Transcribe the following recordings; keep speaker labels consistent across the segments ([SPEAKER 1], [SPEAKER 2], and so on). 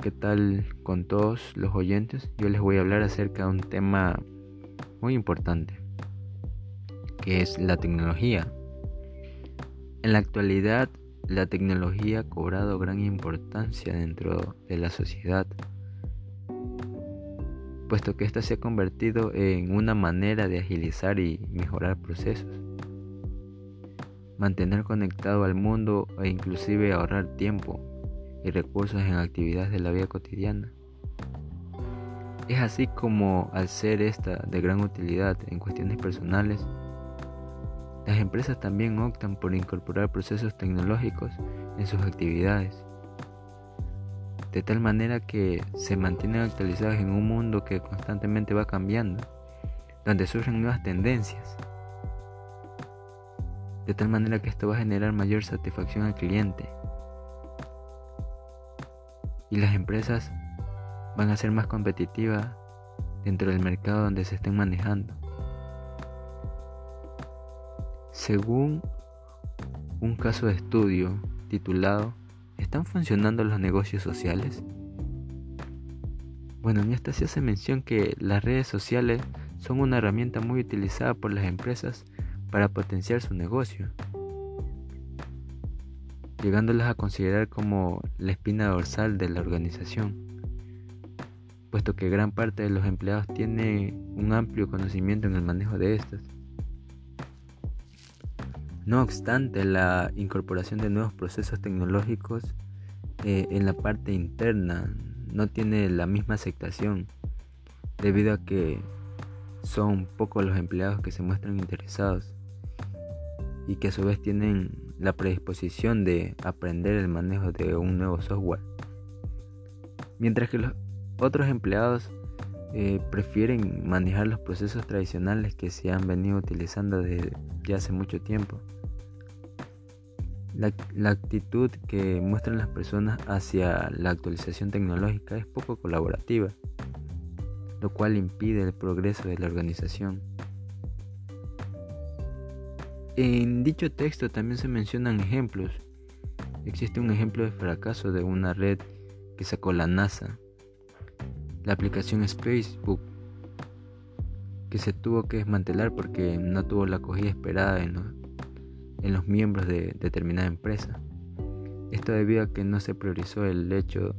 [SPEAKER 1] ¿qué tal con todos los oyentes? Yo les voy a hablar acerca de un tema muy importante, que es la tecnología. En la actualidad, la tecnología ha cobrado gran importancia dentro de la sociedad, puesto que ésta se ha convertido en una manera de agilizar y mejorar procesos, mantener conectado al mundo e inclusive ahorrar tiempo y recursos en actividades de la vida cotidiana. Es así como al ser esta de gran utilidad en cuestiones personales, las empresas también optan por incorporar procesos tecnológicos en sus actividades, de tal manera que se mantienen actualizadas en un mundo que constantemente va cambiando, donde surgen nuevas tendencias, de tal manera que esto va a generar mayor satisfacción al cliente y las empresas van a ser más competitivas dentro del mercado donde se estén manejando. Según un caso de estudio titulado ¿Están funcionando los negocios sociales? Bueno, en esta se hace mención que las redes sociales son una herramienta muy utilizada por las empresas para potenciar su negocio llegándolas a considerar como la espina dorsal de la organización, puesto que gran parte de los empleados tiene un amplio conocimiento en el manejo de estas. No obstante, la incorporación de nuevos procesos tecnológicos eh, en la parte interna no tiene la misma aceptación, debido a que son pocos los empleados que se muestran interesados y que a su vez tienen la predisposición de aprender el manejo de un nuevo software. Mientras que los otros empleados eh, prefieren manejar los procesos tradicionales que se han venido utilizando desde ya hace mucho tiempo. La, la, actitud que muestran las personas hacia la actualización tecnológica es poco colaborativa, lo cual impide el progreso de la organización. En dicho texto también se mencionan ejemplos. Existe un ejemplo de fracaso de una red que sacó la NASA, la aplicación Facebook, que se tuvo que desmantelar porque no tuvo la acogida esperada en en los miembros de determinada empresa. Esto debido a que no se priorizó el hecho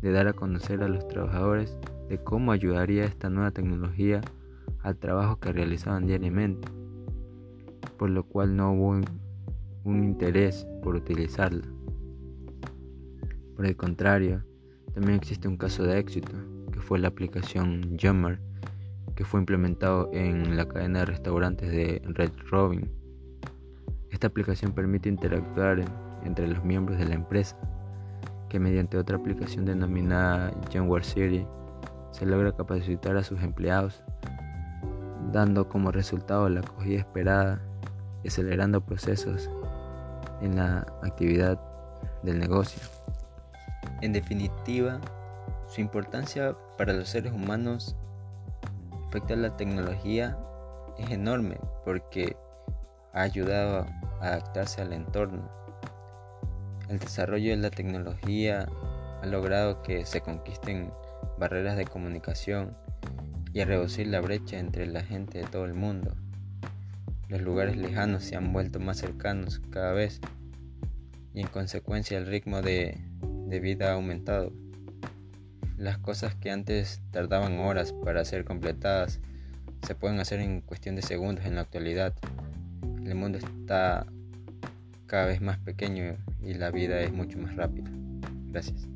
[SPEAKER 1] de dar a conocer a los trabajadores de cómo ayudaría esta nueva tecnología al trabajo que realizaban diariamente por lo cual no hubo un, interés por utilizarla. Por el contrario, también existe un caso de éxito, que fue la aplicación Yammer, que fue implementado en la cadena de restaurantes de Red Robin. Esta aplicación permite interactuar entre los miembros de la empresa, que mediante otra aplicación denominada Jamware City se logra capacitar a sus empleados, dando como resultado la acogida esperada acelerando procesos en la actividad del negocio. En definitiva, su importancia para los seres humanos respecto a la tecnología es enorme porque ha ayudado a adaptarse al entorno. El desarrollo de la tecnología ha logrado que se conquisten barreras de comunicación y a reducir la brecha entre la gente de todo el mundo. Los lugares lejanos se han vuelto más cercanos cada vez y en consecuencia el ritmo de, vida ha aumentado. Las cosas que antes tardaban horas para ser completadas se pueden hacer en cuestión de segundos en la actualidad. El mundo está cada vez más pequeño y la vida es mucho más rápida. Gracias.